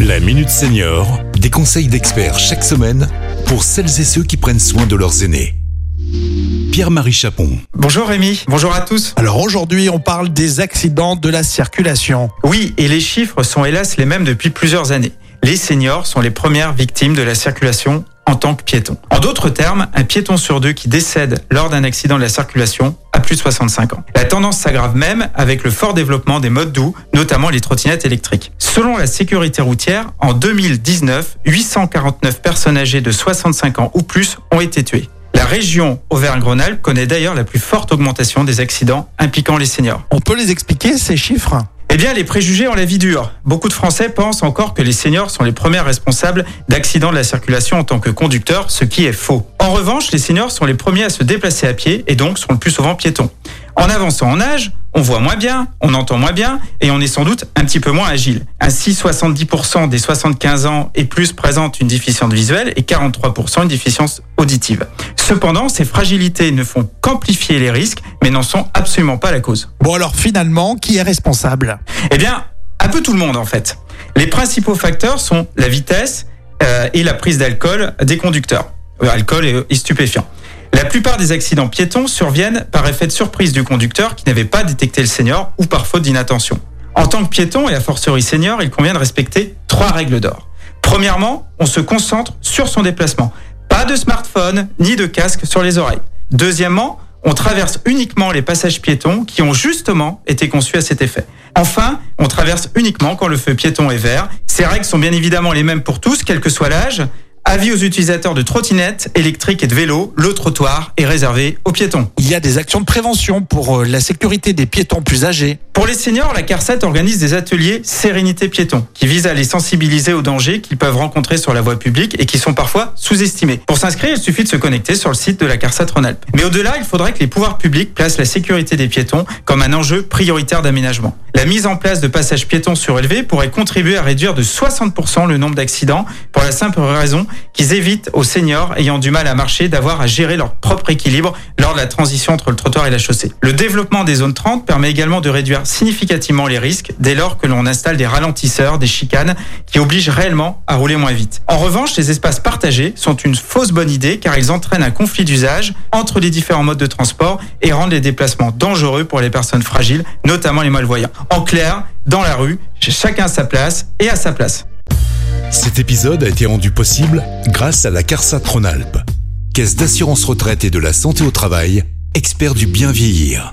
La Minute Senior, des conseils d'experts chaque semaine pour celles et ceux qui prennent soin de leurs aînés. Pierre-Marie Chapon. Bonjour Rémi, bonjour à tous. Alors aujourd'hui, on parle des accidents de la circulation. Oui, et les chiffres sont hélas les mêmes depuis plusieurs années. Les seniors sont les premières victimes de la circulation en tant que piétons. En d'autres termes, un piéton sur deux qui décède lors d'un accident de la circulation a plus de 65 ans. La tendance s'aggrave même avec le fort développement des modes doux, notamment les trottinettes électriques. Selon la sécurité routière, en 2019, 849 personnes âgées de 65 ans ou plus ont été tuées. La région Auvergne-Rhône-Alpes connaît d'ailleurs la plus forte augmentation des accidents impliquant les seniors. On peut les expliquer, ces chiffres? Eh bien, les préjugés ont la vie dure. Beaucoup de Français pensent encore que les seniors sont les premiers responsables d'accidents de la circulation en tant que conducteurs, ce qui est faux. En revanche, les seniors sont les premiers à se déplacer à pied et donc sont le plus souvent piétons. En avançant en âge, on voit moins bien, on entend moins bien et on est sans doute un petit peu moins agile. Ainsi, 70% des 75 ans et plus présentent une déficience visuelle et 43% une déficience auditive. Cependant, ces fragilités ne font qu'amplifier les risques, mais n'en sont absolument pas la cause. Bon alors finalement, qui est responsable? Eh bien, un peu tout le monde en fait. Les principaux facteurs sont la vitesse euh, et la prise d'alcool des conducteurs. Euh, alcool et stupéfiants. La plupart des accidents piétons surviennent par effet de surprise du conducteur qui n'avait pas détecté le senior ou par faute d'inattention. En tant que piéton et a fortiori senior, il convient de respecter trois règles d'or. Premièrement, on se concentre sur son déplacement. Pas de smartphone ni de casque sur les oreilles. Deuxièmement, on traverse uniquement les passages piétons qui ont justement été conçus à cet effet. Enfin, on traverse uniquement quand le feu piéton est vert. Ces règles sont bien évidemment les mêmes pour tous, quel que soit l'âge, Avis aux utilisateurs de trottinettes électriques et de vélos, le trottoir est réservé aux piétons. Il y a des actions de prévention pour euh, la sécurité des piétons plus âgés. Pour les seniors, la CARSAT organise des ateliers Sérénité piéton qui visent à les sensibiliser aux dangers qu'ils peuvent rencontrer sur la voie publique et qui sont parfois sous-estimés. Pour s'inscrire, il suffit de se connecter sur le site de la CARSAT Rhône-Alpes. Mais au-delà, il faudrait que les pouvoirs publics placent la sécurité des piétons comme un enjeu prioritaire d'aménagement. La mise en place de passages piétons surélevés pourrait contribuer à réduire de 60% le nombre d'accidents pour la simple raison qu'ils évitent aux seniors ayant du mal à marcher d'avoir à gérer leur propre équilibre lors de la transition entre le trottoir et la chaussée. Le développement des zones 30 permet également de réduire significativement les risques dès lors que l'on installe des ralentisseurs, des chicanes qui obligent réellement à rouler moins vite. En revanche, les espaces partagés sont une fausse bonne idée car ils entraînent un conflit d'usage entre les différents modes de transport et rendent les déplacements dangereux pour les personnes fragiles, notamment les malvoyants. En clair, dans la rue, chacun à sa place et à sa place. Cet épisode a été rendu possible grâce à la CARSAT Rhône-Alpes, Caisse d'assurance retraite et de la santé au travail, expert du bien vieillir.